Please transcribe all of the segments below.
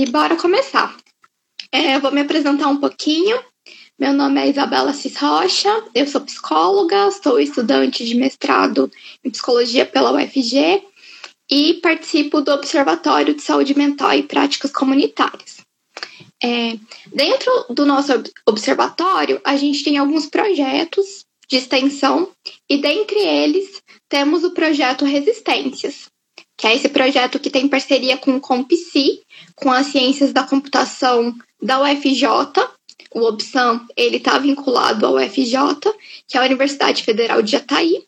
E bora começar. É, eu vou me apresentar um pouquinho. Meu nome é Isabela Cis Rocha, eu sou psicóloga, sou estudante de mestrado em psicologia pela UFG e participo do Observatório de Saúde Mental e Práticas Comunitárias. É, dentro do nosso observatório, a gente tem alguns projetos de extensão e dentre eles temos o projeto Resistências, que é esse projeto que tem parceria com o CompSci, com as ciências da computação da UFJ. O OBSAM ele está vinculado ao UFJ, que é a Universidade Federal de Jataí,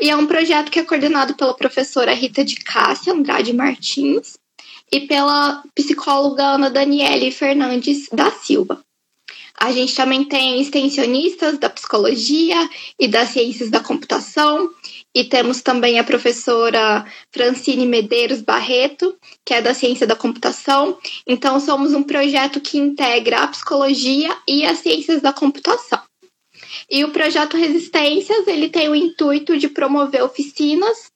e é um projeto que é coordenado pela professora Rita de Cássia Andrade Martins e pela psicóloga Ana Daniele Fernandes da Silva. A gente também tem extensionistas da psicologia e das ciências da computação, e temos também a professora Francine Medeiros Barreto, que é da ciência da computação. Então, somos um projeto que integra a psicologia e as ciências da computação. E o projeto Resistências, ele tem o intuito de promover oficinas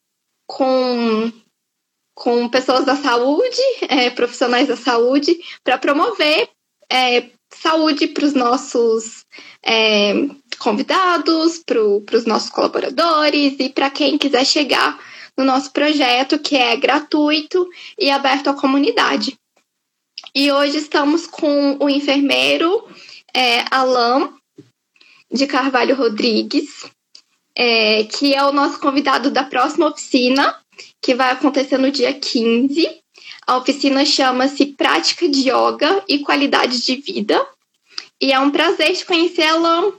com com pessoas da saúde, é, profissionais da saúde, para promover é, saúde para os nossos é, convidados, para os nossos colaboradores e para quem quiser chegar no nosso projeto, que é gratuito e aberto à comunidade. E hoje estamos com o enfermeiro é, Alain de Carvalho Rodrigues, é, que é o nosso convidado da próxima oficina, que vai acontecer no dia 15. A oficina chama-se Prática de Yoga e Qualidade de Vida. E é um prazer te conhecer, Alan.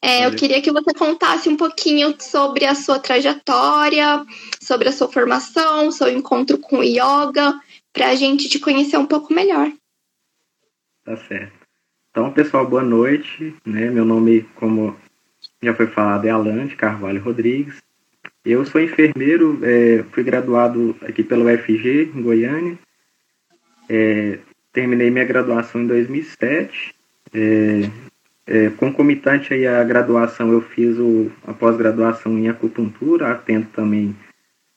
É, eu queria que você contasse um pouquinho sobre a sua trajetória, sobre a sua formação, seu encontro com o yoga, para a gente te conhecer um pouco melhor. Tá certo. Então, pessoal, boa noite. Né? Meu nome, como já foi falado, é Alan de Carvalho Rodrigues. Eu sou enfermeiro, é, fui graduado aqui pelo UFG, em Goiânia. É, terminei minha graduação em 2007. É, é, concomitante aí à graduação, eu fiz o, a pós-graduação em acupuntura, atento também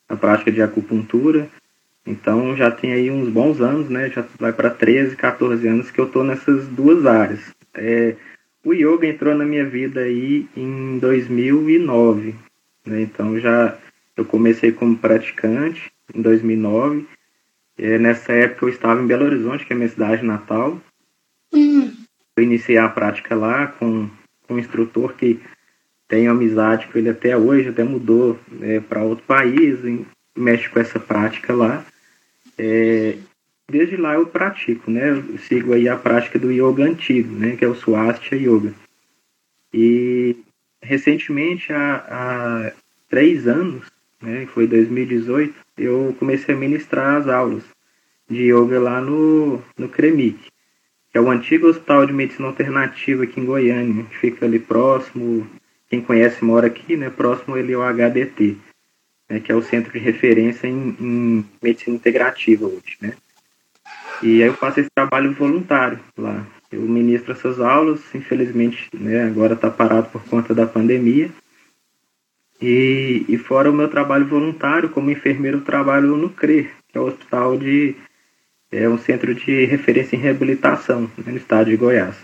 a prática de acupuntura. Então já tem aí uns bons anos, né? Já vai para 13, 14 anos que eu estou nessas duas áreas. É, o yoga entrou na minha vida aí em 2009. Né? Então já eu comecei como praticante em 2009. É, nessa época eu estava em Belo Horizonte, que é minha cidade natal. Uhum. Eu iniciei a prática lá com, com um instrutor que tenho amizade com ele até hoje, até mudou é, para outro país, mexe com essa prática lá. É, desde lá eu pratico, né? Eu sigo aí a prática do yoga antigo, né? Que é o Swastika Yoga. E recentemente, há, há três anos, né, foi 2018, eu comecei a ministrar as aulas de yoga lá no, no CREMIC, que é o antigo Hospital de Medicina Alternativa aqui em Goiânia, que fica ali próximo, quem conhece mora aqui, né, próximo ali ao HDT, né, que é o centro de referência em, em medicina integrativa hoje, né. E aí eu faço esse trabalho voluntário lá. Eu ministro essas aulas, infelizmente, né, agora está parado por conta da pandemia. E, e fora o meu trabalho voluntário, como enfermeiro, trabalho no CRE, que é o hospital de. é um centro de referência em reabilitação né, no estado de Goiás.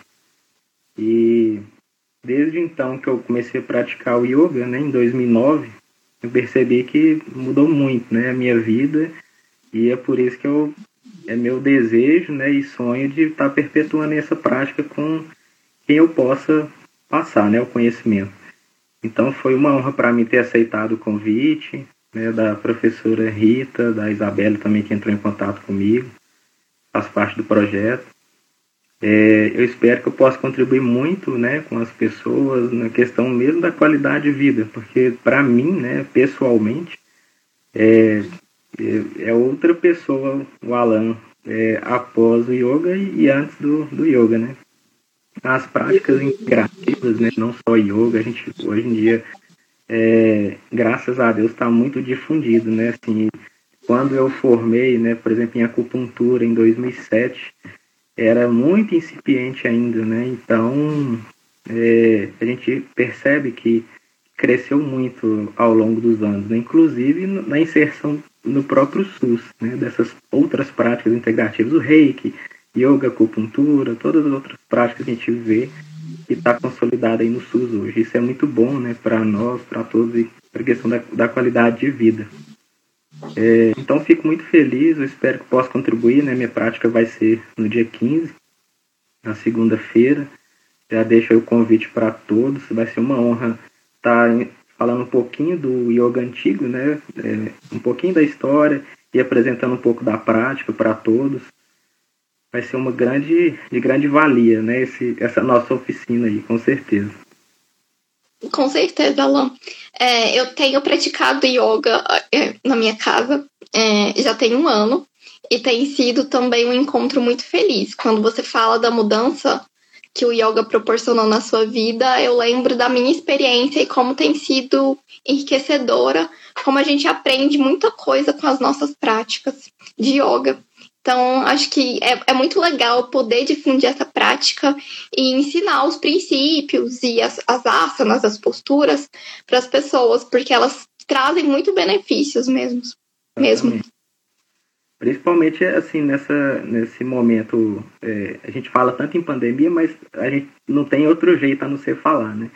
E desde então que eu comecei a praticar o yoga, né, em 2009, eu percebi que mudou muito né, a minha vida e é por isso que eu é meu desejo né, e sonho de estar tá perpetuando essa prática com quem eu possa passar né, o conhecimento. Então foi uma honra para mim ter aceitado o convite né, da professora Rita, da Isabela também que entrou em contato comigo, faz parte do projeto. É, eu espero que eu possa contribuir muito né, com as pessoas na questão mesmo da qualidade de vida, porque para mim, né, pessoalmente, é, é, é outra pessoa, o Alan, é, após o yoga e, antes do, do yoga, né? As práticas integrativas, né? Não só yoga, a gente hoje em dia, é, graças a Deus, está muito difundido, né? Assim, quando eu formei, né, por exemplo, em acupuntura em 2007, era muito incipiente ainda, né? Então, é, a gente percebe que cresceu muito ao longo dos anos, né? inclusive na inserção no próprio SUS, né, dessas outras práticas integrativas, o reiki, yoga, acupuntura, todas as outras práticas que a gente vê que está consolidada aí no SUS hoje. Isso é muito bom né, para nós, para todos, e para a questão da, da qualidade de vida. É, então fico muito feliz, eu espero que possa contribuir, né? Minha prática vai ser no dia 15, na segunda-feira. Já deixo o convite para todos, vai ser uma honra estar tá falando um pouquinho do yoga antigo, né? É, um pouquinho da história e apresentando um pouco da prática para todos. Vai ser uma grande, de grande valia, né? Esse, essa nossa oficina aí, com certeza. Com certeza, Alan. É, eu tenho praticado yoga é, na minha casa é, já tem um ano e tem sido também um encontro muito feliz. Quando você fala da mudança que o yoga proporcionou na sua vida, eu lembro da minha experiência e como tem sido enriquecedora, como a gente aprende muita coisa com as nossas práticas de yoga. Então, acho que é, é muito legal poder difundir essa prática e ensinar os princípios e as, as asanas, as posturas para as pessoas, porque elas trazem muito benefícios mesmo. mesmo. Principalmente, assim, nessa, nesse momento, é, a gente fala tanto em pandemia, mas a gente não tem outro jeito a não ser falar, né?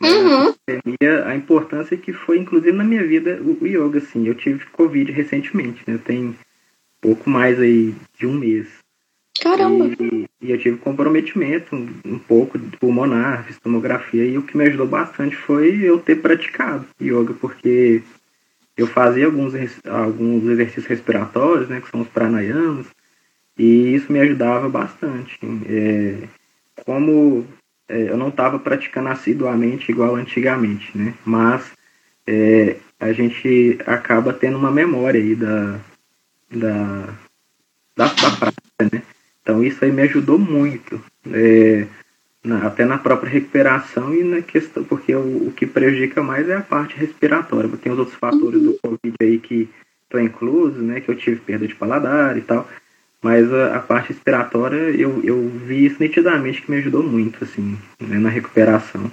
Uhum. Pandemia, a importância que foi, inclusive, na minha vida, o, yoga, assim. Eu tive Covid recentemente, né? Tenho pouco mais aí de um mês. Caramba! E, e eu tive comprometimento um, um pouco de pulmonar, fiz tomografia, e o que me ajudou bastante foi eu ter praticado yoga, porque eu fazia alguns, alguns exercícios respiratórios, né, que são os pranayamas, e isso me ajudava bastante. É, como é, eu não estava praticando assiduamente igual antigamente, né, mas é, a gente acaba tendo uma memória aí da, da, da, da prática, né? Então isso aí me ajudou muito, é, na, até na própria recuperação e na questão, porque o, o, que prejudica mais é a parte respiratória. Tem os outros fatores do Covid aí que estão inclusos, né? Que eu tive perda de paladar e tal. Mas a, a, parte respiratória, eu, eu vi isso nitidamente que me ajudou muito, assim, né, na recuperação.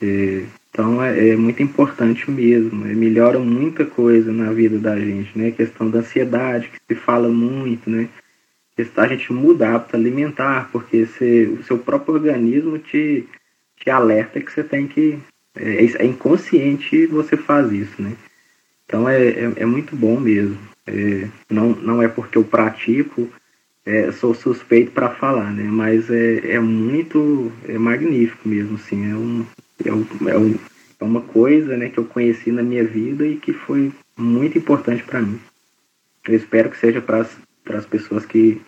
É, então é, é, muito importante mesmo, é, melhora muita coisa na vida da gente, né? A questão da ansiedade, que se fala muito, né? A gente muda hábito alimentar, porque você, o seu próprio organismo te, te alerta que você tem que. É, é inconsciente você faz isso, né? Então é, é, é muito bom mesmo. É, não, não é porque eu pratico, é, sou suspeito para falar, né? Mas é, é muito é magnífico mesmo, assim. É um, é, um, é, um, é uma coisa né, que eu conheci na minha vida e que foi muito importante para mim. Eu espero que seja para as pessoas que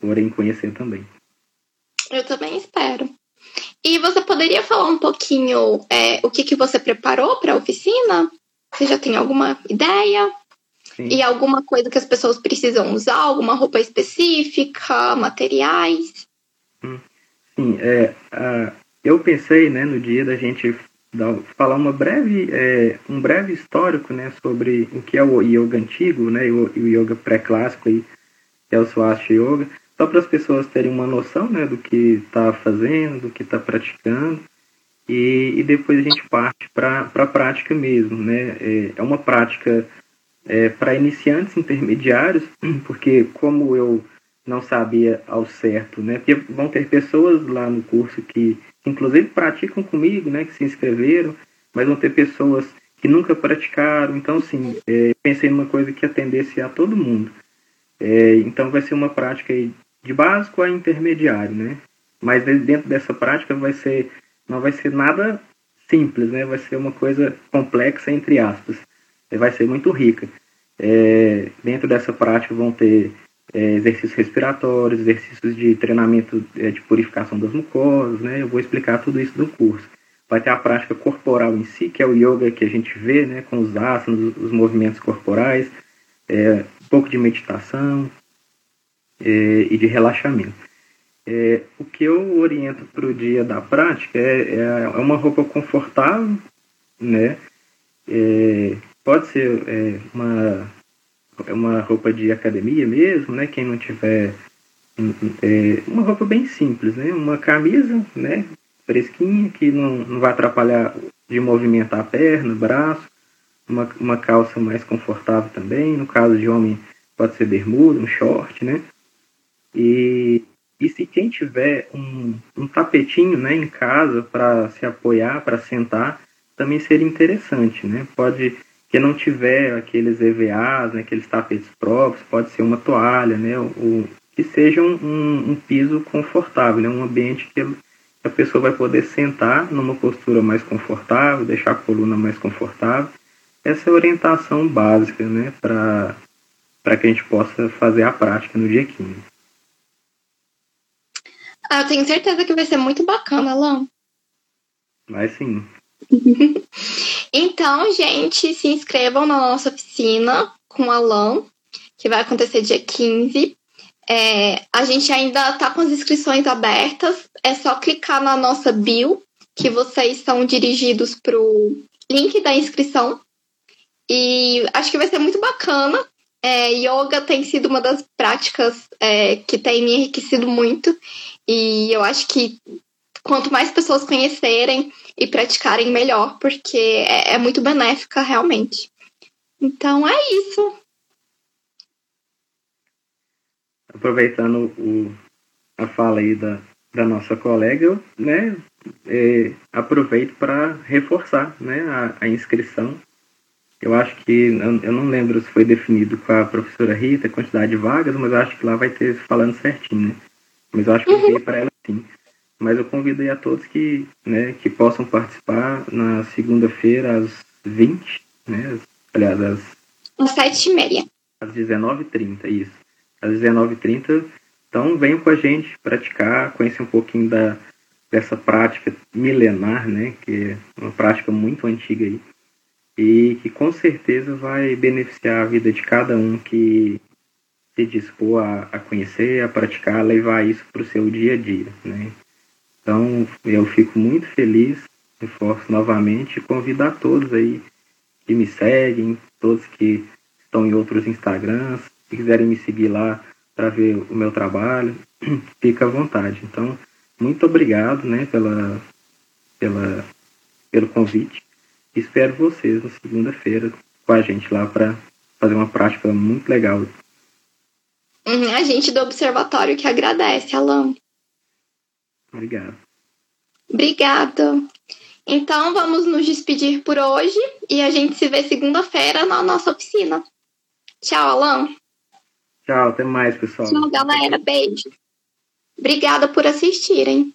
forem conhecer também. Eu também espero. E você poderia falar um pouquinho é, o que, que você preparou para a oficina? Você já tem alguma ideia? Sim. E alguma coisa que as pessoas precisam usar? Alguma roupa específica? Materiais? Hum. Sim, é, eu pensei né, no dia da gente dar, falar uma breve, é, um breve histórico né, sobre o que é o yoga antigo né, e o, o yoga pré-clássico, que é o Swastika Yoga, só para as pessoas terem uma noção né, do que está fazendo, do que está praticando. E, e, depois a gente parte para a prática mesmo. Né? É, é uma prática é, para iniciantes intermediários, porque como eu não sabia ao certo, né? Porque vão ter pessoas lá no curso que inclusive praticam comigo, né? Que se inscreveram, mas vão ter pessoas que nunca praticaram. Então, sim, é, pensei numa coisa que atendesse a todo mundo. É, então, vai ser uma prática de básico a intermediário, né? Mas dentro dessa prática vai ser não vai ser nada simples, né? Vai ser uma coisa complexa entre aspas. Vai ser muito rica. É, dentro dessa prática vão ter é, exercícios respiratórios, exercícios de treinamento é, de purificação das mucosas, né? Eu vou explicar tudo isso no curso. Vai ter a prática corporal em si, que é o yoga que a gente vê, né? Com os asanas, os movimentos corporais, é, um pouco de meditação é, e de relaxamento. É, o que eu oriento para o dia da prática é, é, uma roupa confortável, né? pode ser uma é uma roupa de academia mesmo, né? Quem não tiver é, uma roupa bem simples, né? Uma camisa, né? Fresquinha que não, não vai atrapalhar de movimentar a perna, o braço, uma, uma calça mais confortável também. No caso de homem, pode ser bermuda, um short, né? E, e se quem tiver um, um tapetinho né, em casa para se apoiar, para sentar, também seria interessante, né? Pode, que não tiver aqueles EVAs, né, aqueles tapetes próprios, pode ser uma toalha, né? Ou, que seja um, um, um piso confortável, né? um ambiente que a pessoa vai poder sentar numa postura mais confortável, deixar a coluna mais confortável. Essa é a orientação básica né, para que a gente possa fazer a prática no dia 15. Ah, eu tenho certeza que vai ser muito bacana, Alan. Vai sim. então, gente, se inscrevam na nossa oficina com o Alan, que vai acontecer dia 15. É, a gente ainda está com as inscrições abertas. É só clicar na nossa bio, que vocês são dirigidos para o link da inscrição. E acho que vai ser muito bacana. É, yoga tem sido uma das práticas é, que tem me enriquecido muito. E eu acho que quanto mais pessoas conhecerem e praticarem, melhor, porque é, é muito benéfica realmente. Então é isso. aproveitando o, a fala aí da, da nossa colega, né, é, aproveito para reforçar né, a, a, inscrição. Eu acho que, eu, não lembro se foi definido com a professora Rita a quantidade de vagas, mas eu acho que lá vai ter falando certinho, né? Mas eu acho que eu uhum. para ela sim. Mas eu convido aí a todos que, né, que possam participar na segunda-feira às 20, né? Aliás, às... Às 7h30. Às 19h30, isso às 19h30. Então venham com a gente praticar, conhecer um pouquinho da, dessa prática milenar, né, que é uma prática muito antiga aí, e que com certeza vai beneficiar a vida de cada um que se dispor a, a conhecer, a praticar, a levar isso para o seu dia a dia. Né? Então eu fico muito feliz, reforço novamente, e convido a todos aí que me seguem, todos que estão em outros Instagrams, se quiserem me seguir lá para ver o meu trabalho, fica à vontade. Então, muito obrigado né, pela, pela, pelo convite. Espero vocês na segunda-feira com a gente lá para fazer uma prática muito legal. Uhum, a gente do Observatório que agradece, Alan. Obrigado. Obrigada. Então vamos nos despedir por hoje e a gente se vê segunda-feira na nossa oficina. Tchau, Alan. Tchau, até mais, pessoal. Tchau, galera. Beijo. Obrigada por assistirem.